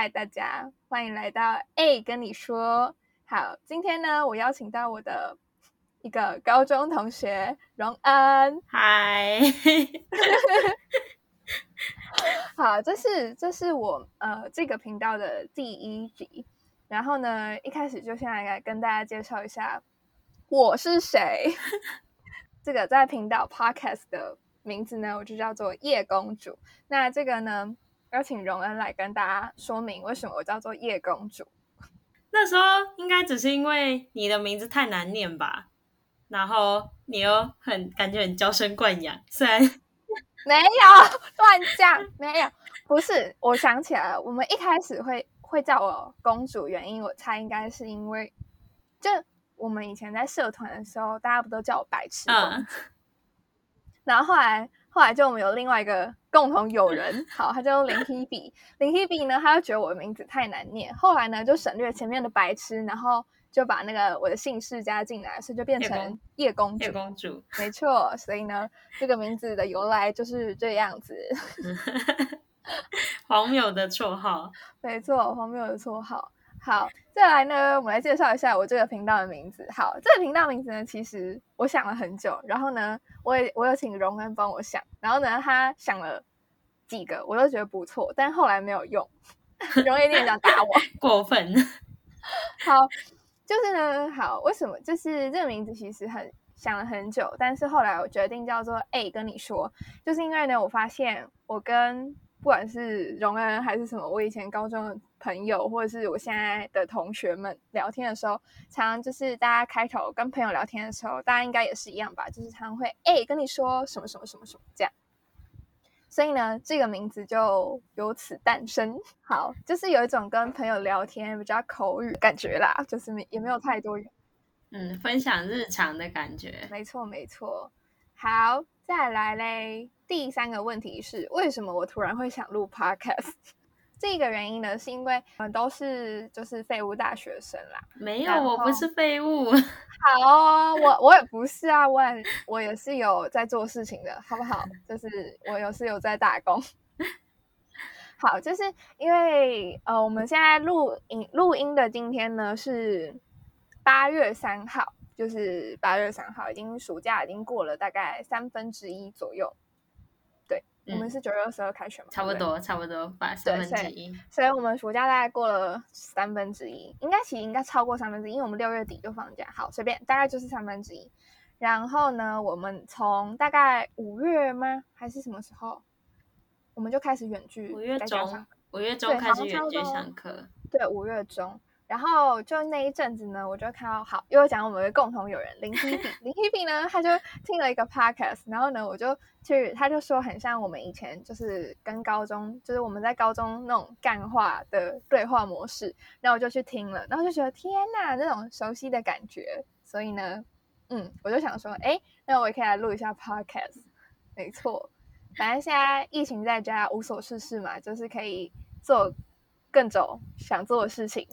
嗨，大家欢迎来到 A 跟你说。好，今天呢，我邀请到我的一个高中同学荣恩。嗨，好，这是这是我呃这个频道的第一集。然后呢，一开始就先来跟大家介绍一下我是谁。这个在频道 Podcast 的名字呢，我就叫做叶公主。那这个呢？邀请荣恩来跟大家说明为什么我叫做叶公主。那时候应该只是因为你的名字太难念吧，然后你又很感觉很娇生惯养，虽然 没有乱讲，没有，不是。我想起来了，我们一开始会会叫我公主，原因我猜应该是因为，就我们以前在社团的时候，大家不都叫我白痴公主，然后后来。后来就我们有另外一个共同友人，好，他叫林 Hebe。林 Hebe 呢，他就觉得我的名字太难念，后来呢就省略前面的白痴，然后就把那个我的姓氏加进来，所以就变成叶公主。叶公主，没错。所以呢，这个名字的由来就是这样子。荒谬的绰号，没错，荒谬的绰号。好，再来呢，我们来介绍一下我这个频道的名字。好，这个频道名字呢，其实我想了很久，然后呢，我也我有请荣恩帮我想，然后呢，他想了几个，我都觉得不错，但后来没有用。荣恩一定想打我，过分。好，就是呢，好，为什么？就是这个名字其实很想了很久，但是后来我决定叫做 A 跟你说，就是因为呢，我发现我跟不管是荣恩还是什么，我以前高中的。朋友或者是我现在的同学们聊天的时候，常常就是大家开头跟朋友聊天的时候，大家应该也是一样吧，就是常常会哎跟你说什么什么什么什么这样。所以呢，这个名字就由此诞生。好，就是有一种跟朋友聊天比较口语感觉啦，就是没也没有太多，嗯，分享日常的感觉。没错没错。好，再来嘞，第三个问题是为什么我突然会想录 podcast？这个原因呢，是因为我们都是就是废物大学生啦。没有，我不是废物。好，我我也不是啊，我也我也是有在做事情的，好不好？就是我有是有在打工。好，就是因为呃，我们现在录音录音的今天呢是八月三号，就是八月三号，已经暑假已经过了大概三分之一左右。我们是九月二十二开学嘛？差不多，差不多把三分之一。所以，我们暑假大概过了三分之一，应该其实应该超过三分之一，因为我们六月底就放假。好，随便，大概就是三分之一。然后呢，我们从大概五月吗？还是什么时候？我们就开始远距。五月中，五月中开始远距上课。对，五月中。然后就那一阵子呢，我就看到好，又讲我们的共同友人林 Hebe，林 Hebe 呢，他就听了一个 podcast，然后呢，我就去，他就说很像我们以前就是跟高中，就是我们在高中那种干话的对话模式，然后我就去听了，然后就觉得天呐，那种熟悉的感觉，所以呢，嗯，我就想说，哎，那我也可以来录一下 podcast，没错，反正现在疫情在家无所事事嘛，就是可以做更种想做的事情。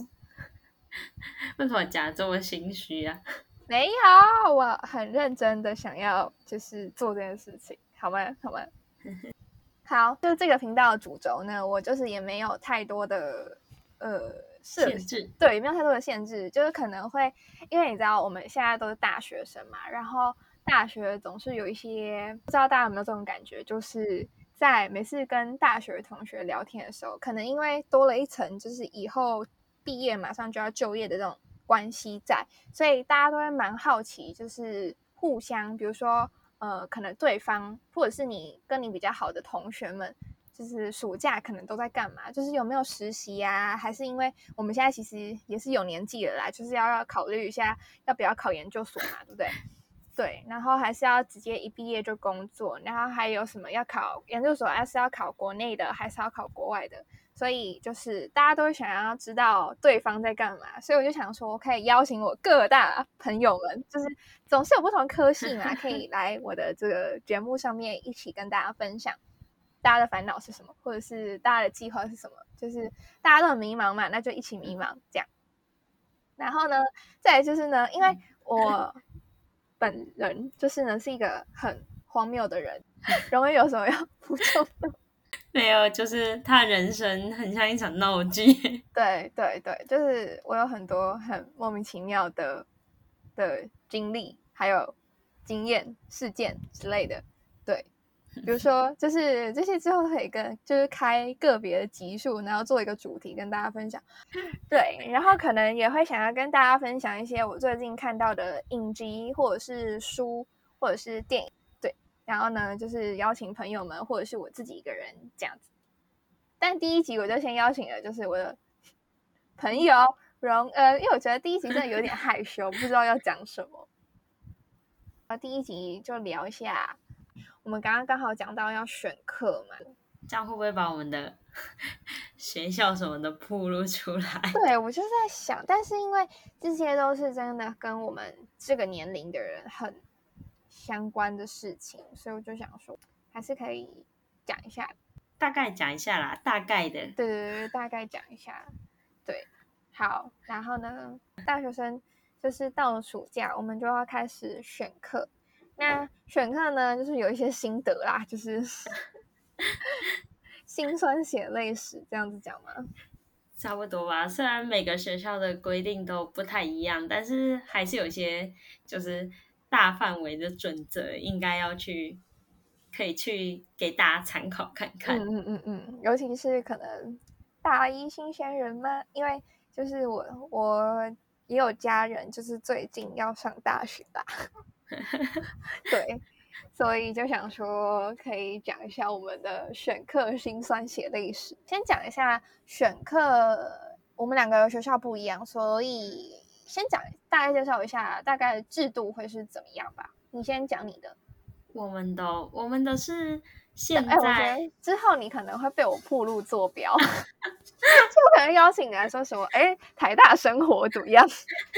为什么假这么心虚啊？没有，我很认真的想要就是做这件事情，好吗？好吗？好，就这个频道的主轴呢，我就是也没有太多的呃限制，对，也没有太多的限制，就是可能会因为你知道我们现在都是大学生嘛，然后大学总是有一些不知道大家有没有这种感觉，就是在每次跟大学同学聊天的时候，可能因为多了一层，就是以后。毕业马上就要就业的这种关系在，所以大家都会蛮好奇，就是互相，比如说，呃，可能对方或者是你跟你比较好的同学们，就是暑假可能都在干嘛？就是有没有实习呀？还是因为我们现在其实也是有年纪了啦，就是要要考虑一下要不要考研究所嘛，对不对？对，然后还是要直接一毕业就工作，然后还有什么要考研究所，还是要考国内的，还是要考国外的？所以就是大家都会想要知道对方在干嘛，所以我就想说，可以邀请我各大朋友们，就是总是有不同科系嘛，可以 来我的这个节目上面一起跟大家分享大家的烦恼是什么，或者是大家的计划是什么，就是大家都很迷茫嘛，那就一起迷茫这样。然后呢，再来就是呢，因为我本人就是呢是一个很荒谬的人，容易有什么要补充的。没有，就是他人生很像一场闹剧。对对对，就是我有很多很莫名其妙的的经历，还有经验、事件之类的。对，比如说，就是这些之后可以跟就是开个别的集数，然后做一个主题跟大家分享。对，然后可能也会想要跟大家分享一些我最近看到的影集，或者是书，或者是电影。对，然后呢，就是邀请朋友们，或者是我自己一个人这样子。但第一集我就先邀请了，就是我的 朋友荣呃，因为我觉得第一集真的有点害羞，不知道要讲什么。啊，第一集就聊一下。我们刚刚刚好讲到要选课嘛，这样会不会把我们的 学校什么的铺露出来？对我就在想，但是因为这些都是真的跟我们这个年龄的人很相关的事情，所以我就想说，还是可以讲一下，大概讲一下啦，大概的。对对对，大概讲一下。对，好，然后呢，大学生就是到了暑假，我们就要开始选课。那选课呢，就是有一些心得啦，就是 心酸血泪史这样子讲吗？差不多吧。虽然每个学校的规定都不太一样，但是还是有些就是大范围的准则，应该要去可以去给大家参考看看。嗯嗯嗯嗯，尤其是可能大一新鲜人嘛，因为就是我我也有家人，就是最近要上大学啦。对，所以就想说可以讲一下我们的选课辛酸血泪史。先讲一下选课，我们两个学校不一样，所以先讲大概介绍一下大概制度会是怎么样吧。你先讲你的。我们的，我们的是现在。之后你可能会被我铺路坐标，就可能邀请你来说什么？哎，台大生活怎么样？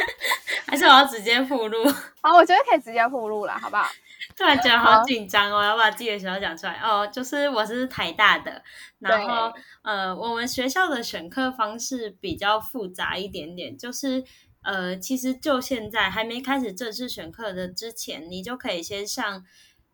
还是我要直接铺路？好，我觉得可以直接铺路了，好不好？突然觉得好紧张哦，要把自己的学校讲出来哦。就是我是台大的，然后呃，我们学校的选课方式比较复杂一点点，就是呃，其实就现在还没开始正式选课的之前，你就可以先上。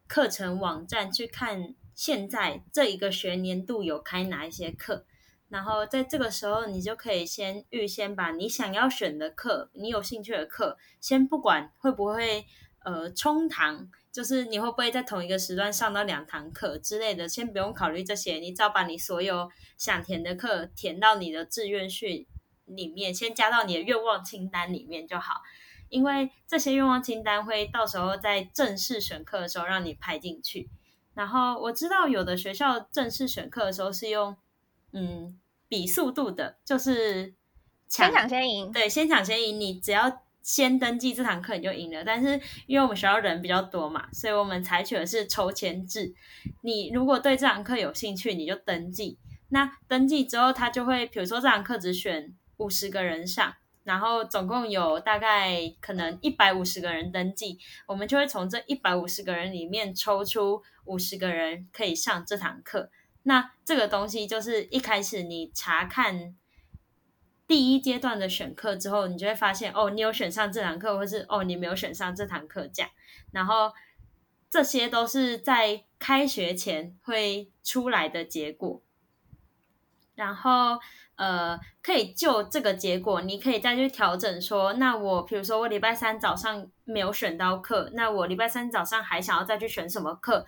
课程网站去看现在这一个学年度有开哪一些课，然后在这个时候你就可以先预先把你想要选的课、你有兴趣的课，先不管会不会呃冲堂，就是你会不会在同一个时段上到两堂课之类的，先不用考虑这些，你只要把你所有想填的课填到你的志愿序里面，先加到你的愿望清单里面就好。因为这些愿望清单会到时候在正式选课的时候让你排进去。然后我知道有的学校正式选课的时候是用嗯比速度的，就是先抢先赢。对，先抢先赢，你只要先登记这堂课你就赢了。但是因为我们学校人比较多嘛，所以我们采取的是抽签制。你如果对这堂课有兴趣，你就登记。那登记之后，他就会比如说这堂课只选五十个人上。然后总共有大概可能一百五十个人登记，我们就会从这一百五十个人里面抽出五十个人可以上这堂课。那这个东西就是一开始你查看第一阶段的选课之后，你就会发现哦，你有选上这堂课，或是哦你没有选上这堂课这样。然后这些都是在开学前会出来的结果。然后。呃，可以就这个结果，你可以再去调整说，那我比如说我礼拜三早上没有选到课，那我礼拜三早上还想要再去选什么课？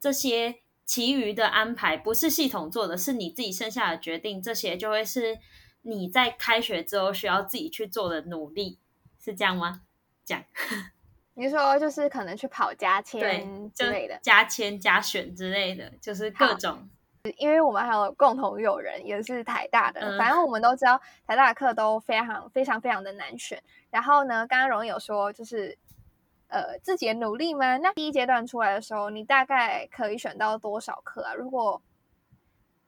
这些其余的安排不是系统做的，是你自己剩下的决定，这些就会是你在开学之后需要自己去做的努力，是这样吗？这样，你说就是可能去跑加签之类的，加签加选之类的，就是各种。因为我们还有共同友人，也是台大的。反正我们都知道台大的课都非常非常非常的难选。然后呢，刚刚荣有说，就是呃自己的努力吗？那第一阶段出来的时候，你大概可以选到多少课啊？如果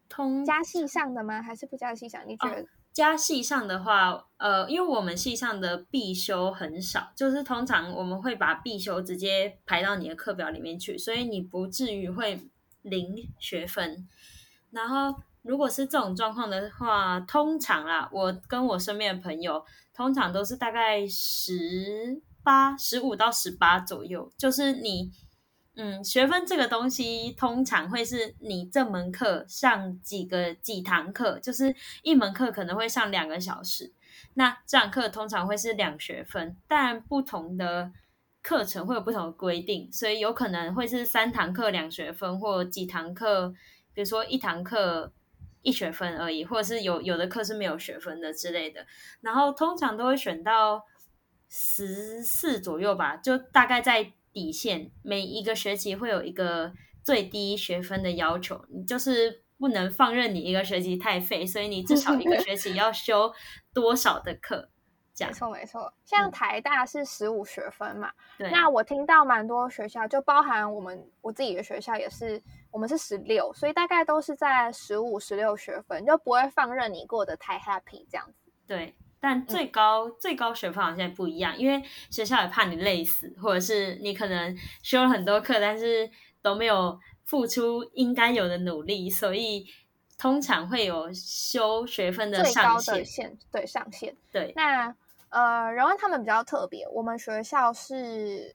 通加系上的吗？还是不加系上？你觉得加系上的话，呃，因为我们系上的必修很少，就是通常我们会把必修直接排到你的课表里面去，所以你不至于会零学分。然后，如果是这种状况的话，通常啊，我跟我身边的朋友，通常都是大概十八、十五到十八左右。就是你，嗯，学分这个东西通常会是你这门课上几个几堂课，就是一门课可能会上两个小时，那这堂课通常会是两学分，但不同的课程会有不同的规定，所以有可能会是三堂课两学分，或几堂课，比如说一堂课一学分而已，或者是有有的课是没有学分的之类的。然后通常都会选到十四左右吧，就大概在。底线每一个学期会有一个最低学分的要求，你就是不能放任你一个学期太废，所以你至少一个 学期要修多少的课？没错没错，像台大是十五学分嘛，对。那我听到蛮多学校，就包含我们我自己的学校也是，我们是十六，所以大概都是在十五十六学分，就不会放任你过得太 happy 这样子。对。但最高最高学分好像不一样，因为学校也怕你累死，或者是你可能修了很多课，但是都没有付出应该有的努力，所以通常会有修学分的上限。对上限。对。那呃，荣恩他们比较特别，我们学校是。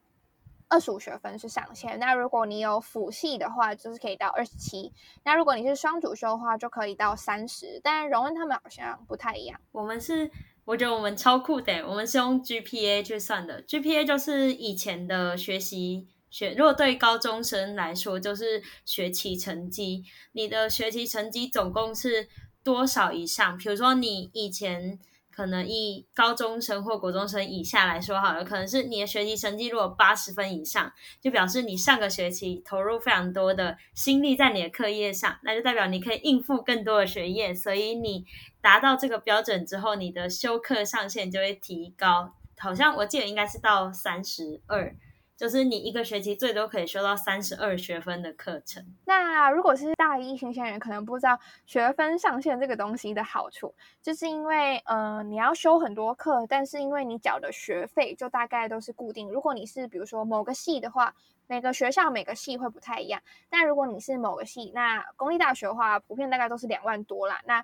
二十五学分是上限，那如果你有辅系的话，就是可以到二十七。那如果你是双主修的话，就可以到三十。但荣恩他们好像不太一样。我们是，我觉得我们超酷的，我们是用 GPA 去算的。GPA 就是以前的学习学，如果对高中生来说，就是学期成绩。你的学习成绩总共是多少以上？比如说你以前。可能以高中生或国中生以下来说好了，可能是你的学习成绩如果八十分以上，就表示你上个学期投入非常多的心力在你的课业上，那就代表你可以应付更多的学业，所以你达到这个标准之后，你的修课上限就会提高，好像我记得应该是到三十二。就是你一个学期最多可以修到三十二学分的课程。那如果是大一新鲜人，可能不知道学分上限这个东西的好处，就是因为呃你要修很多课，但是因为你缴的学费就大概都是固定。如果你是比如说某个系的话，每个学校每个系会不太一样。但如果你是某个系，那公立大学的话，普遍大概都是两万多啦。那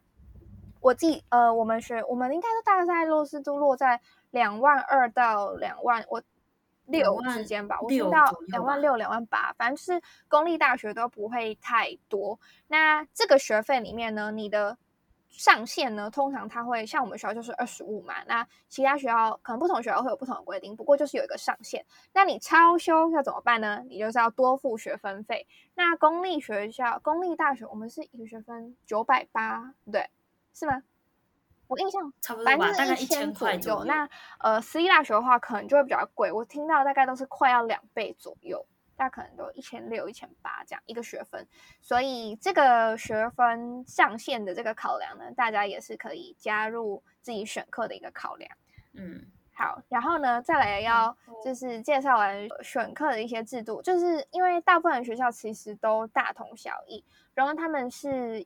我自己呃，我们学我们应该都大概在落是都落在两万二到两万我。六之间吧，我听到两万六、两万八，反正就是公立大学都不会太多。那这个学费里面呢，你的上限呢，通常它会像我们学校就是二十五嘛。那其他学校可能不同学校会有不同的规定，不过就是有一个上限。那你超修要怎么办呢？你就是要多付学分费。那公立学校、公立大学，我们是一个学分九百八，对，是吗？我印象差不多吧，大概一千左右。那呃，私立大学的话，可能就会比较贵。我听到大概都是快要两倍左右，大概可能都一千六、一千八这样一个学分。所以这个学分上限的这个考量呢，大家也是可以加入自己选课的一个考量。嗯，好，然后呢，再来要就是介绍完选课的一些制度，就是因为大部分学校其实都大同小异，然后他们是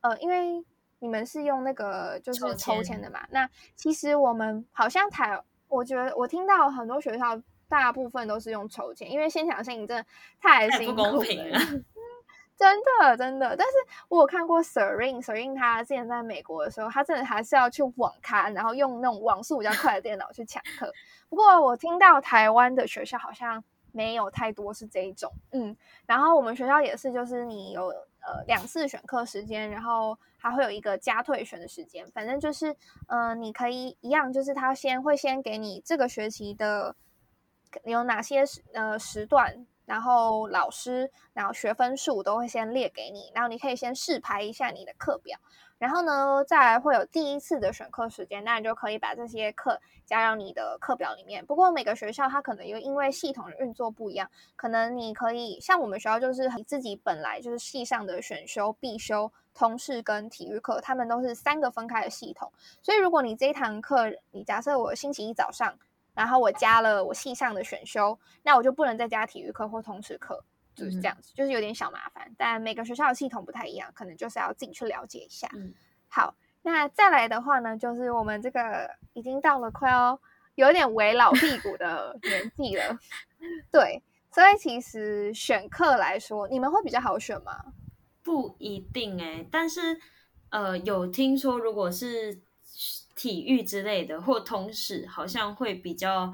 呃，因为。你们是用那个就是抽签的嘛？那其实我们好像台，我觉得我听到很多学校大部分都是用抽签，因为现场性真的太辛苦了，真的真的。但是我有看过 Serene，Serene 他之前在美国的时候，他真的还是要去网咖，然后用那种网速比较快的电脑去抢课。不过我听到台湾的学校好像没有太多是这一种，嗯。然后我们学校也是，就是你有呃两次选课时间，然后。还会有一个加退选的时间，反正就是，嗯，你可以一样，就是他先会先给你这个学期的有哪些时呃时段，然后老师，然后学分数都会先列给你，然后你可以先试排一下你的课表。然后呢，再来会有第一次的选课时间，那你就可以把这些课加到你的课表里面。不过每个学校它可能又因为系统的运作不一样，可能你可以像我们学校就是你自己本来就是系上的选修、必修、通识跟体育课，他们都是三个分开的系统。所以如果你这一堂课，你假设我星期一早上，然后我加了我系上的选修，那我就不能再加体育课或通识课。就是这样子，就是有点小麻烦，但每个学校的系统不太一样，可能就是要自己去了解一下。嗯好，那再来的话呢，就是我们这个已经到了快要有点为老屁股的 年纪了，对，所以其实选课来说，你们会比较好选吗？不一定哎，但是呃，有听说如果是体育之类的或通识，好像会比较。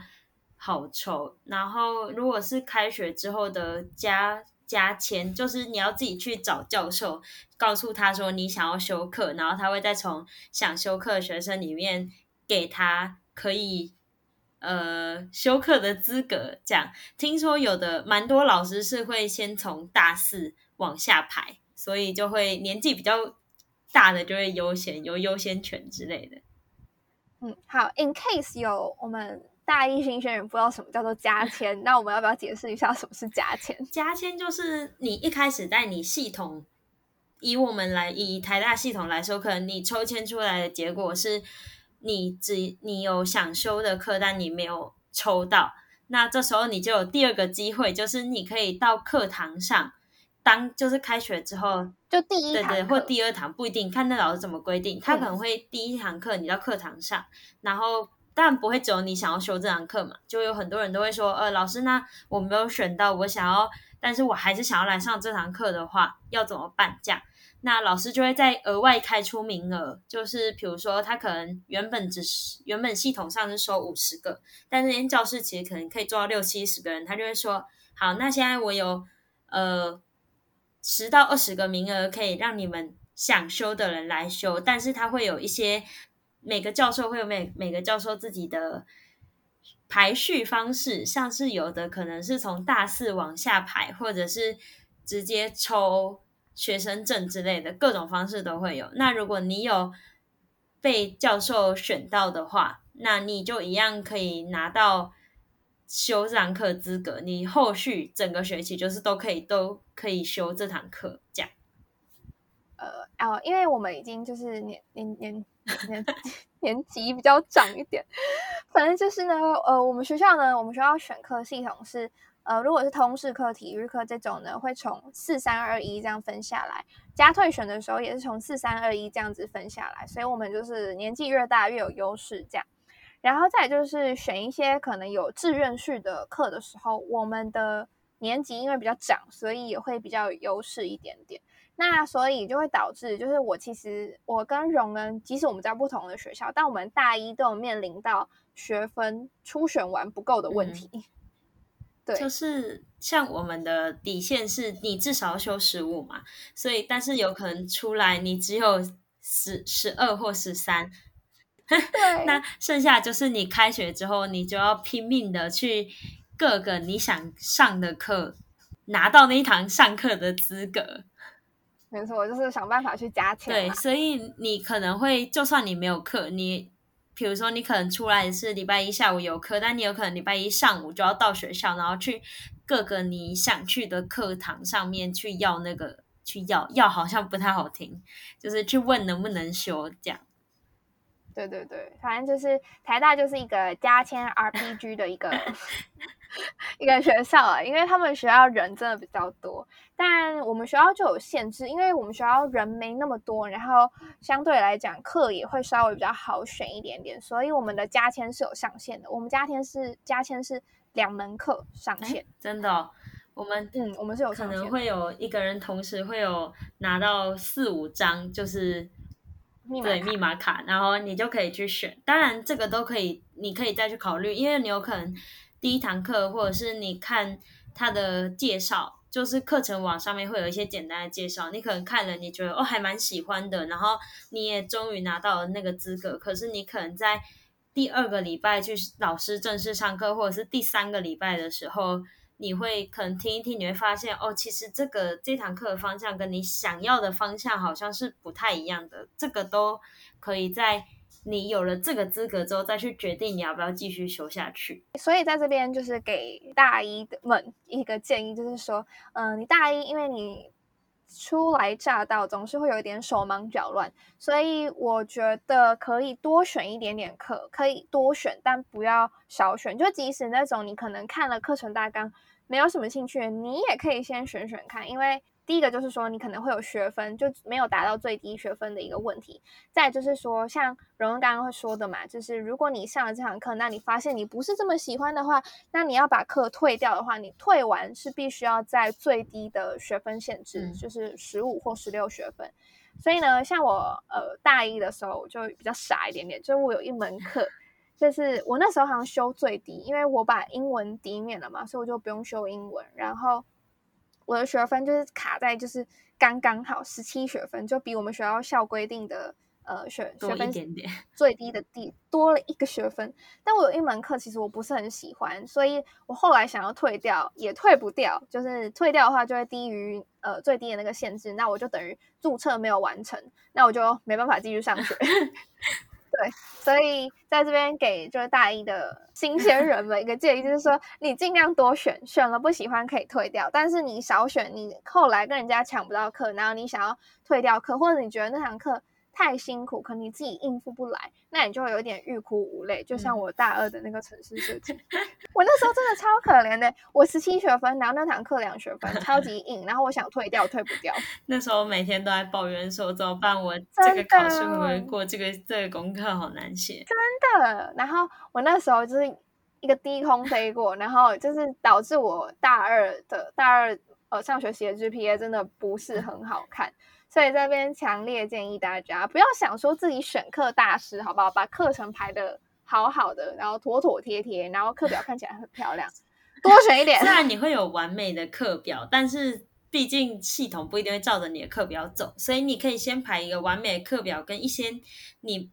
好抽。然后如果是开学之后的加加签，就是你要自己去找教授，告诉他说你想要修课，然后他会再从想修课的学生里面给他可以呃修课的资格。这样听说有的蛮多老师是会先从大四往下排，所以就会年纪比较大的就会优先有优先权之类的。嗯，好，in case 有我们。大一新鲜人不知道什么叫做加签，那我们要不要解释一下什么是加签？加签就是你一开始在你系统，以我们来以台大系统来说，可能你抽签出来的结果是你只你有想修的课，但你没有抽到，那这时候你就有第二个机会，就是你可以到课堂上当，就是开学之后就第一堂对对，或第二堂不一定，看那老师怎么规定，他可能会第一堂课你到课堂上，然后。但不会只有你想要修这堂课嘛？就有很多人都会说，呃，老师，那我没有选到我想要，但是我还是想要来上这堂课的话，要怎么办？这样，那老师就会再额外开出名额，就是比如说他可能原本只是原本系统上是收五十个，但那间教室其实可能可以做到六七十个人，他就会说，好，那现在我有呃十到二十个名额可以让你们想修的人来修，但是他会有一些。每个教授会有每每个教授自己的排序方式，像是有的可能是从大四往下排，或者是直接抽学生证之类的，各种方式都会有。那如果你有被教授选到的话，那你就一样可以拿到修这堂课资格，你后续整个学期就是都可以都可以修这堂课，这样。呃哦，因为我们已经就是年年年年年级比较长一点，反正就是呢，呃，我们学校呢，我们学校选课系统是，呃，如果是通识课、体育课这种呢，会从四三二一这样分下来，加退选的时候也是从四三二一这样子分下来，所以我们就是年纪越大越有优势这样，然后再就是选一些可能有志愿序的课的时候，我们的年级因为比较长，所以也会比较有优势一点点。那所以就会导致，就是我其实我跟荣恩，即使我们在不同的学校，但我们大一都有面临到学分初选完不够的问题。对，就是像我们的底线是你至少要修十五嘛，所以但是有可能出来你只有十十二或十三，对，那剩下就是你开学之后，你就要拼命的去各个你想上的课，拿到那一堂上课的资格。没错，就是想办法去加钱。对，所以你可能会，就算你没有课，你比如说你可能出来是礼拜一下午有课，但你有可能礼拜一上午就要到学校，然后去各个你想去的课堂上面去要那个去要要，好像不太好听，就是去问能不能修这样。对对对，反正就是台大就是一个加签 RPG 的一个。一个学校啊，因为他们学校人真的比较多，但我们学校就有限制，因为我们学校人没那么多，然后相对来讲课也会稍微比较好选一点点，所以我们的加签是有上限的。我们加签是加签是两门课上限，真的，我们嗯，我们是有可能会有一个人同时会有拿到四五张，就是对密码卡，然后你就可以去选。当然这个都可以，你可以再去考虑，因为你有可能。第一堂课，或者是你看他的介绍，就是课程网上面会有一些简单的介绍，你可能看了，你觉得哦还蛮喜欢的，然后你也终于拿到了那个资格。可是你可能在第二个礼拜去老师正式上课，或者是第三个礼拜的时候，你会可能听一听，你会发现哦，其实这个这堂课的方向跟你想要的方向好像是不太一样的。这个都可以在。你有了这个资格之后，再去决定你要不要继续修下去。所以在这边就是给大一的们一个建议，就是说，嗯，你大一，因为你初来乍到，总是会有一点手忙脚乱，所以我觉得可以多选一点点课，可以多选，但不要少选。就即使那种你可能看了课程大纲没有什么兴趣，你也可以先选选看，因为。第一个就是说，你可能会有学分就没有达到最低学分的一个问题。再就是说，像荣荣刚刚会说的嘛，就是如果你上了这堂课，那你发现你不是这么喜欢的话，那你要把课退掉的话，你退完是必须要在最低的学分限制，就是十五或十六学分。所以呢，像我呃大一的时候就比较傻一点点，就我有一门课就是我那时候好像修最低，因为我把英文抵免了嘛，所以我就不用修英文。然后我的学分就是卡在就是刚刚好十七学分，就比我们学校校规定的呃学学分最低的地多了一个学分。但我有一门课其实我不是很喜欢，所以我后来想要退掉也退不掉，就是退掉的话就会低于呃最低的那个限制，那我就等于注册没有完成，那我就没办法继续上学。对，所以在这边给就是大一的新鲜人们一个建议，就是说 你尽量多选，选了不喜欢可以退掉，但是你少选，你后来跟人家抢不到课，然后你想要退掉课，或者你觉得那堂课。太辛苦，可能你自己应付不来，那你就会有点欲哭无泪。就像我大二的那个城市设计，我那时候真的超可怜的。我十七学分，然后那堂课两学分，超级硬，然后我想退掉，退不掉。那时候每天都在抱怨说怎么办？我这个考试会不会过？这个这个功课好难写。真的。然后我那时候就是一个低空飞过，然后就是导致我大二的大二呃上学期的 GPA 真的不是很好看。所以这边强烈建议大家不要想说自己选课大师，好不好？把课程排的好好的，然后妥妥帖帖，然后课表看起来很漂亮，多选一点。虽然你会有完美的课表，但是毕竟系统不一定会照着你的课表走，所以你可以先排一个完美的课表，跟一些你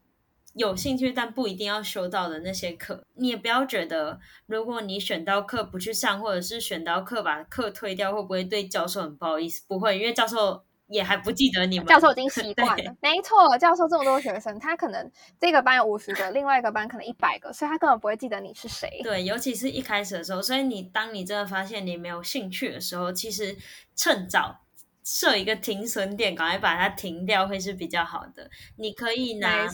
有兴趣但不一定要修到的那些课。你也不要觉得，如果你选到课不去上，或者是选到课把课推掉，会不会对教授很不好意思？不会，因为教授。也还不记得你们教授已经习 惯了，没错，教授这么多学生，他可能这个班有五十个，另外一个班可能一百个，所以他根本不会记得你是谁。对，尤其是一开始的时候，所以你当你真的发现你没有兴趣的时候，其实趁早。设一个停损点，赶快把它停掉，会是比较好的。你可以拿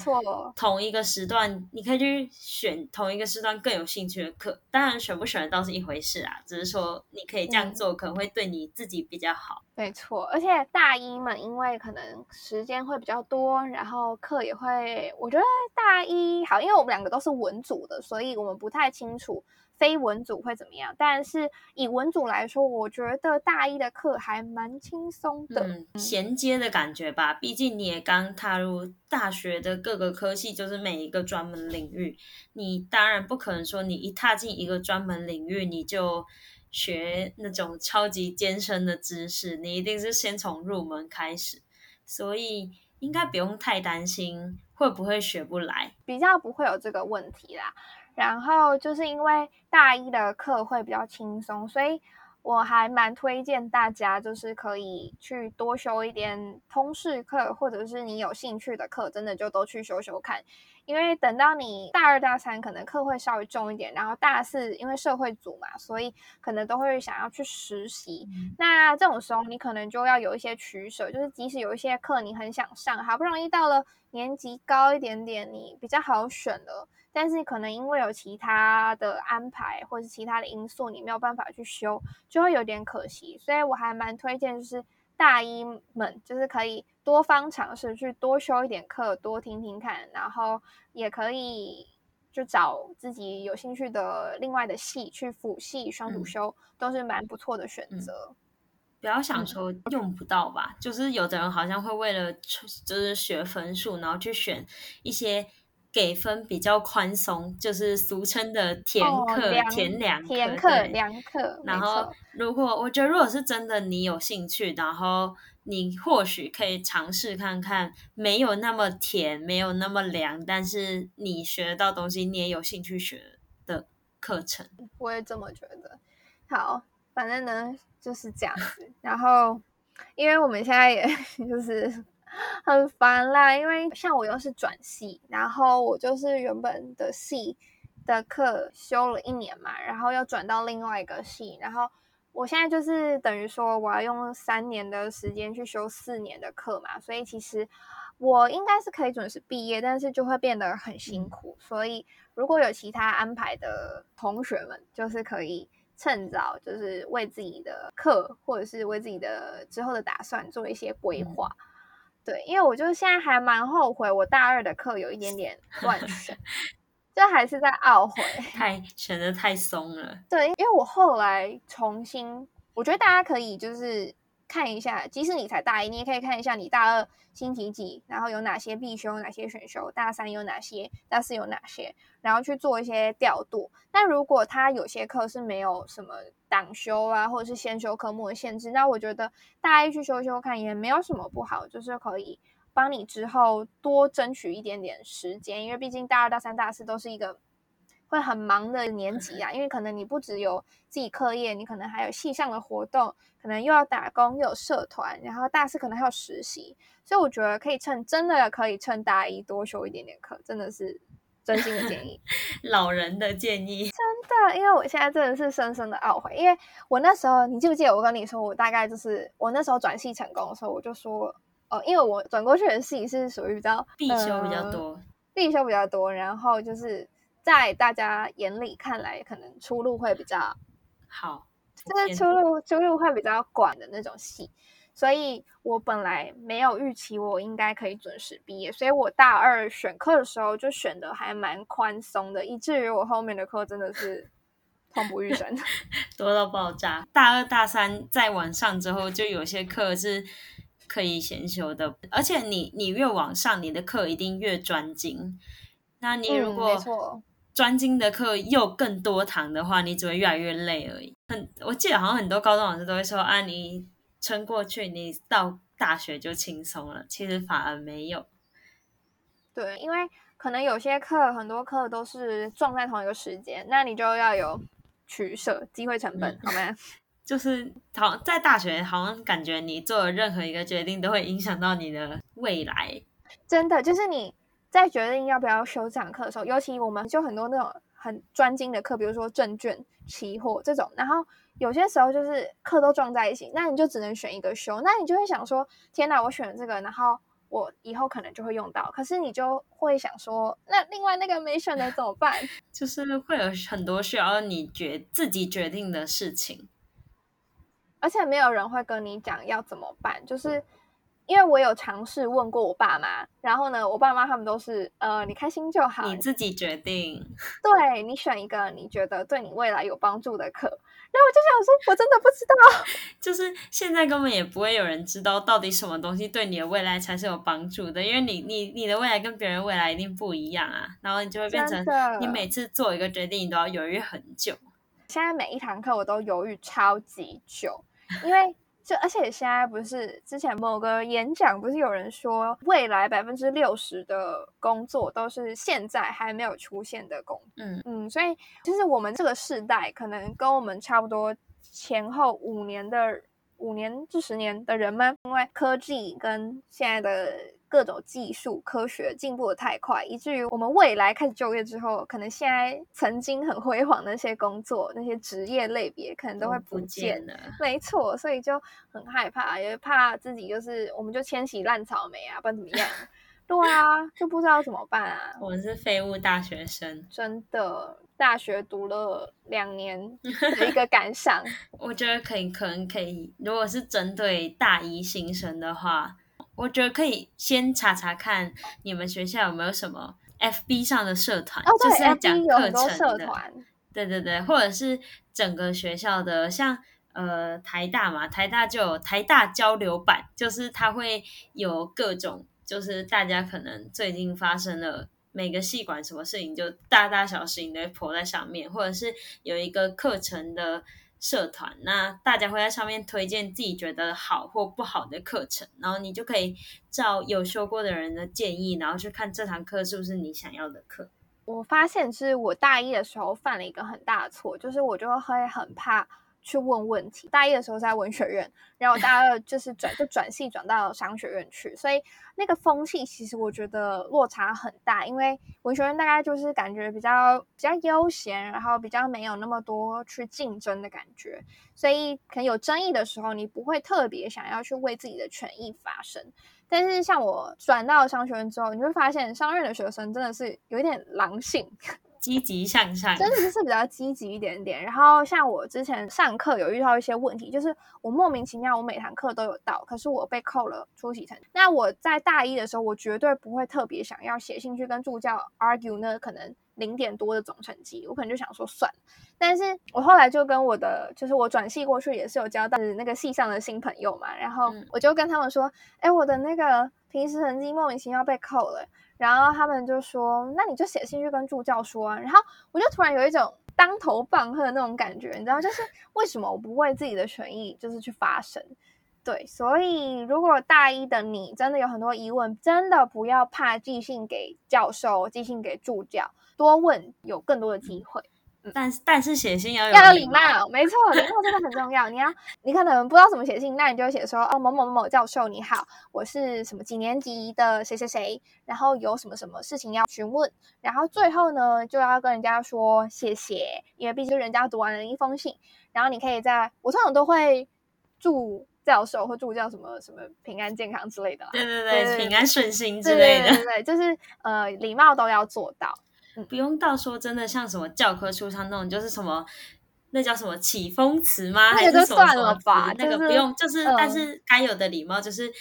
同一个时段，你可以去选同一个时段更有兴趣的课。当然，选不选得到是一回事啊，只是说你可以这样做，可能会对你自己比较好。没错，而且大一嘛因为可能时间会比较多，然后课也会，我觉得大一好，因为我们两个都是文组的，所以我们不太清楚。非文组会怎么样？但是以文组来说，我觉得大一的课还蛮轻松的，衔接的感觉吧。毕竟你也刚踏入大学的各个科系，就是每一个专门领域，你当然不可能说你一踏进一个专门领域，你就学那种超级艰深的知识，你一定是先从入门开始，所以应该不用太担心会不会学不来，比较不会有这个问题啦。然后就是因为大一的课会比较轻松，所以我还蛮推荐大家，就是可以去多修一点通识课，或者是你有兴趣的课，真的就都去修修看。因为等到你大二大三，可能课会稍微重一点，然后大四因为社会组嘛，所以可能都会想要去实习。那这种时候，你可能就要有一些取舍，就是即使有一些课你很想上，好不容易到了年级高一点点，你比较好选了。但是可能因为有其他的安排或者是其他的因素，你没有办法去修，就会有点可惜。所以我还蛮推荐，就是大一们就是可以多方尝试，去多修一点课，多听听看，然后也可以就找自己有兴趣的另外的系去辅系双主修，都是蛮不错的选择。不要想说用不到吧，就是有的人好像会为了就是学分数，然后去选一些。给分比较宽松，就是俗称的甜课、甜两填课、两课。然后，如果我觉得，如果是真的你有兴趣，然后你或许可以尝试看看，没有那么甜，没有那么凉，但是你学得到东西，你也有兴趣学的课程。我也这么觉得。好，反正呢就是这样子。然后，因为我们现在也 就是。很烦啦，因为像我又是转系，然后我就是原本的系的课修了一年嘛，然后又转到另外一个系，然后我现在就是等于说我要用三年的时间去修四年的课嘛，所以其实我应该是可以准时毕业，但是就会变得很辛苦。所以如果有其他安排的同学们，就是可以趁早就是为自己的课或者是为自己的之后的打算做一些规划。对，因为我就是现在还蛮后悔，我大二的课有一点点乱选，就还是在懊悔，太选的太松了。对，因为我后来重新，我觉得大家可以就是看一下，即使你才大一，你也可以看一下你大二星期几，然后有哪些必修、哪些选修，大三有哪些，大四有哪些，然后去做一些调度。但如果他有些课是没有什么党修啊，或者是先修科目的限制，那我觉得大一去修修看也没有什么不好，就是可以帮你之后多争取一点点时间，因为毕竟大二、大三、大四都是一个。会很忙的年级啊，因为可能你不只有自己课业，你可能还有系上的活动，可能又要打工又有社团，然后大四可能还有实习，所以我觉得可以趁真的可以趁大一多修一点点课，真的是真心的建议。老人的建议，真的，因为我现在真的是深深的懊悔，因为我那时候你记不记得我跟你说，我大概就是我那时候转系成功的时候，我就说，哦，因为我转过去的系是属于比较必修比较多，必修比较多，然后就是。在大家眼里看来，可能出路会比较好，就是出路出路会比较广的那种系，所以我本来没有预期我应该可以准时毕业，所以我大二选课的时候就选的还蛮宽松的，以至于我后面的课真的是痛不欲生，多到爆炸。大二大三再往上之后，就有些课是可以先修的，而且你你越往上，你的课一定越专精。那你如果专精的课又更多堂的话，你只会越来越累而已。很，我记得好像很多高中老师都会说啊，你撑过去，你到大学就轻松了。其实反而没有。对，因为可能有些课，很多课都是撞在同一个时间，那你就要有取舍，机会成本，好吗？就是好在大学，好像感觉你做的任何一个决定都会影响到你的未来。真的，就是你。在决定要不要修这堂课的时候，尤其我们就很多那种很专精的课，比如说证券、期货这种，然后有些时候就是课都撞在一起，那你就只能选一个修，那你就会想说：天哪，我选了这个，然后我以后可能就会用到，可是你就会想说：那另外那个没选的怎么办？就是会有很多需要你决自己决定的事情，而且没有人会跟你讲要怎么办，就是。因为我有尝试问过我爸妈，然后呢，我爸妈他们都是，呃，你开心就好，你自己决定。对你选一个你觉得对你未来有帮助的课，然后我就想说，我真的不知道，就是现在根本也不会有人知道到底什么东西对你的未来才是有帮助的，因为你你你的未来跟别人未来一定不一样啊，然后你就会变成你每次做一个决定，你都要犹豫很久。现在每一堂课我都犹豫超级久，因为。就而且现在不是之前某个演讲，不是有人说未来百分之六十的工作都是现在还没有出现的工，嗯嗯，所以就是我们这个世代可能跟我们差不多前后五年的五年至十年的人们，因为科技跟现在的。各种技术科学进步的太快，以至于我们未来开始就业之后，可能现在曾经很辉煌的那些工作、那些职业类别，可能都会不见了。没错，所以就很害怕，也怕自己就是，我们就千禧烂草莓啊，不然怎么样？对啊，就不知道怎么办啊。我是废物大学生，真的，大学读了两年 的一个感想。我觉得可以，可能可以，如果是针对大一新生的话。我觉得可以先查查看你们学校有没有什么 FB 上的社团，就是在讲课程的。对对对，或者是整个学校的，像呃台大嘛，台大就有台大交流版，就是它会有各种，就是大家可能最近发生了每个系管什么事情，就大大小小事情都会泼在上面，或者是有一个课程的。社团，那大家会在上面推荐自己觉得好或不好的课程，然后你就可以照有修过的人的建议，然后去看这堂课是不是你想要的课。我发现是我大一的时候犯了一个很大的错，就是我就会很怕。去问问题。大一的时候在文学院，然后大二就是转就转系转到商学院去，所以那个风气其实我觉得落差很大。因为文学院大概就是感觉比较比较悠闲，然后比较没有那么多去竞争的感觉，所以可能有争议的时候，你不会特别想要去为自己的权益发声。但是像我转到商学院之后，你会发现商院的学生真的是有一点狼性。积极向上，真的就是比较积极一点点。然后像我之前上课有遇到一些问题，就是我莫名其妙，我每堂课都有到，可是我被扣了出席成绩。那我在大一的时候，我绝对不会特别想要写信去跟助教 argue 那，可能零点多的总成绩，我可能就想说算了。但是我后来就跟我的，就是我转系过去也是有交到那个系上的新朋友嘛，然后我就跟他们说，哎，我的那个平时成绩莫名其妙被扣了，然后他们就说，那你就写信去跟助教说啊。然后我就突然有一种当头棒喝的那种感觉，你知道，就是为什么我不为自己的权益就是去发声？对，所以如果大一的你真的有很多疑问，真的不要怕寄信给教授、寄信给助教，多问有更多的机会。但是但是写信要有要有礼貌，没错，礼貌真的很重要。你要你可能不知道怎么写信，那你就写说哦某某某某教授你好，我是什么几年级的谁谁谁，然后有什么什么事情要询问，然后最后呢就要跟人家说谢谢，因为毕竟人家读完了一封信，然后你可以在我通常都会祝教授或助教什么什么平安健康之类的，对对对，平安顺心之类的，对对，就是呃礼貌都要做到。不用到说真的像什么教科书上那种，就是什么那叫什么起风词吗？还是什么什么吧？那个不用，就是但是该有的礼貌就是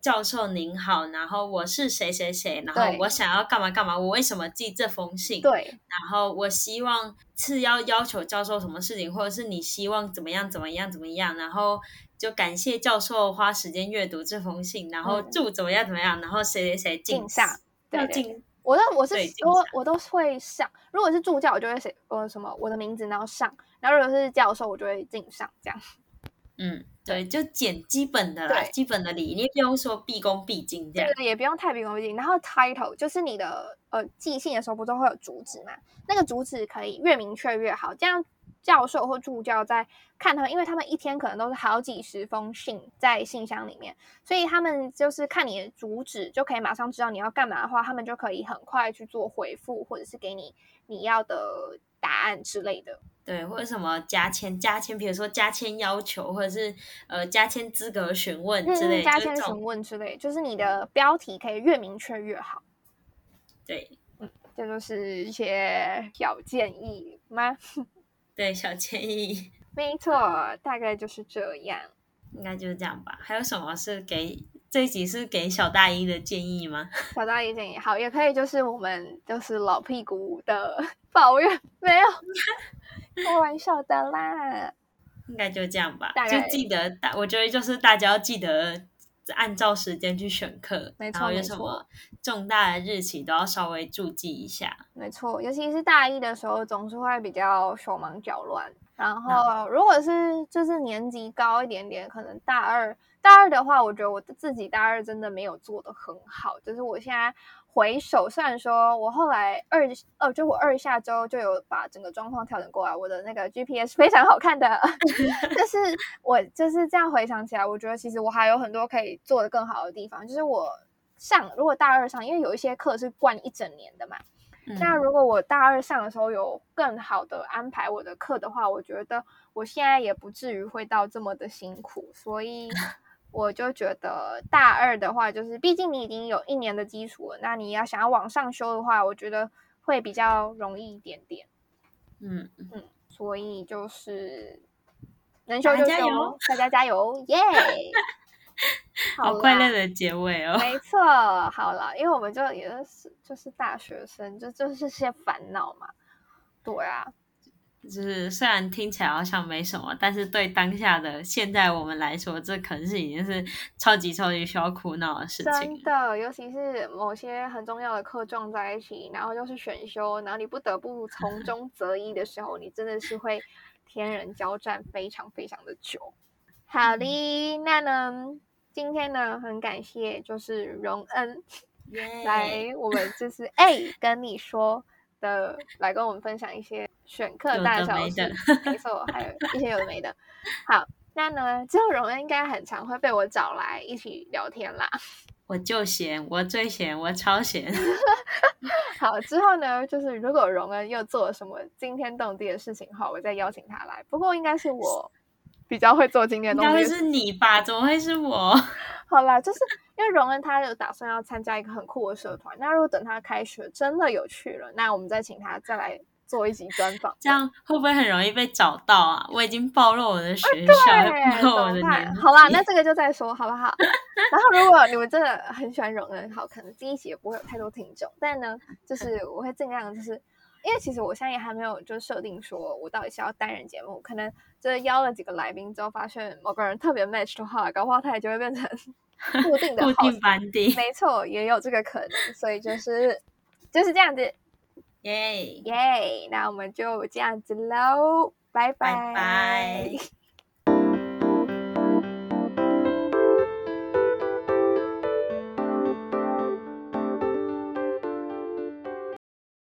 教授您好，然后我是谁谁谁，然后我想要干嘛干嘛，我为什么寄这封信？对，然后我希望是要要求教授什么事情，或者是你希望怎么样怎么样怎么样，然后就感谢教授花时间阅读这封信，然后祝怎么样怎么样，然后谁谁谁敬上要敬。我都我是我我都会上，如果是助教，我就会写呃什么我的名字，然后上；然后如果是教授，我就会进上这样。嗯，对，就简基本的啦，基本的礼，你不用说毕恭毕敬这样，对，也不用太毕恭毕敬。然后 title 就是你的呃寄信的时候不都会有主旨嘛？那个主旨可以越明确越好，这样。教授或助教在看他们，因为他们一天可能都是好几十封信在信箱里面，所以他们就是看你的主旨，就可以马上知道你要干嘛的话，他们就可以很快去做回复，或者是给你你要的答案之类的。对，或者什么加签、加签，比如说加签要求，或者是呃加签资格询问之类，加签询问之类，就是你的标题可以越明确越好。对，嗯，这就是一些小建议吗？对，小建议，没错，大概就是这样，应该就是这样吧。还有什么是给这一集是给小大一的建议吗？小大一建议好，也可以就是我们就是老屁股的 抱怨，没有开玩笑的啦。应该就这样吧，就记得大，我觉得就是大家要记得。按照时间去选课，然后有什么重大的日期都要稍微注记一下。没错，尤其是大一的时候，总是会比较手忙脚乱。然后，如果是就是年级高一点点，可能大二大二的话，我觉得我自己大二真的没有做的很好。就是我现在回首，虽然说我后来二呃，就我二下周就有把整个状况调整过来，我的那个 GPS 非常好看的。但是我就是这样回想起来，我觉得其实我还有很多可以做的更好的地方。就是我上如果大二上，因为有一些课是灌一整年的嘛。那如果我大二上的时候有更好的安排我的课的话，我觉得我现在也不至于会到这么的辛苦，所以我就觉得大二的话，就是毕竟你已经有一年的基础了，那你要想要往上修的话，我觉得会比较容易一点点。嗯嗯，所以就是能修就修，大家加油，耶！好快乐的结尾哦！没错，好了，因为我们就也是就是大学生，就就是些烦恼嘛。对啊，就是虽然听起来好像没什么，但是对当下的现在我们来说，这可能是已经是超级超级需要苦恼的事情。真的，尤其是某些很重要的课撞在一起，然后又是选修，然后你不得不从 中择一的时候，你真的是会天人交战，非常非常的久。好的，那呢？今天呢，很感谢就是荣恩来我们就是哎跟你说的，来跟我们分享一些选课大小事，没错，还有 一些有的没的。好，那呢之后荣恩应该很常会被我找来一起聊天啦。我就闲，我最闲，我超闲。好，之后呢，就是如果荣恩又做了什么惊天动地的事情的话，我再邀请他来。不过应该是我。比较会做惊天的东西，应该是你吧？怎么会是我？好啦，就是因为荣恩他有打算要参加一个很酷的社团，那如果等他开学真的有趣了，那我们再请他再来做一集专访，这样会不会很容易被找到啊？我已经暴露我的学校，暴露我的年好啦，那这个就再说好不好？然后如果你们真的很喜欢容忍，好，可能第一集也不会有太多听众，但呢，就是我会尽量，就是因为其实我现在也还没有就设定说我到底是要单人节目，可能就是邀了几个来宾之后，发现某个人特别 match 的话，搞不好他也就会变成 固定的 固定班底，没错，也有这个可能，所以就是就是这样子。耶耶那我们就这样子喽拜拜。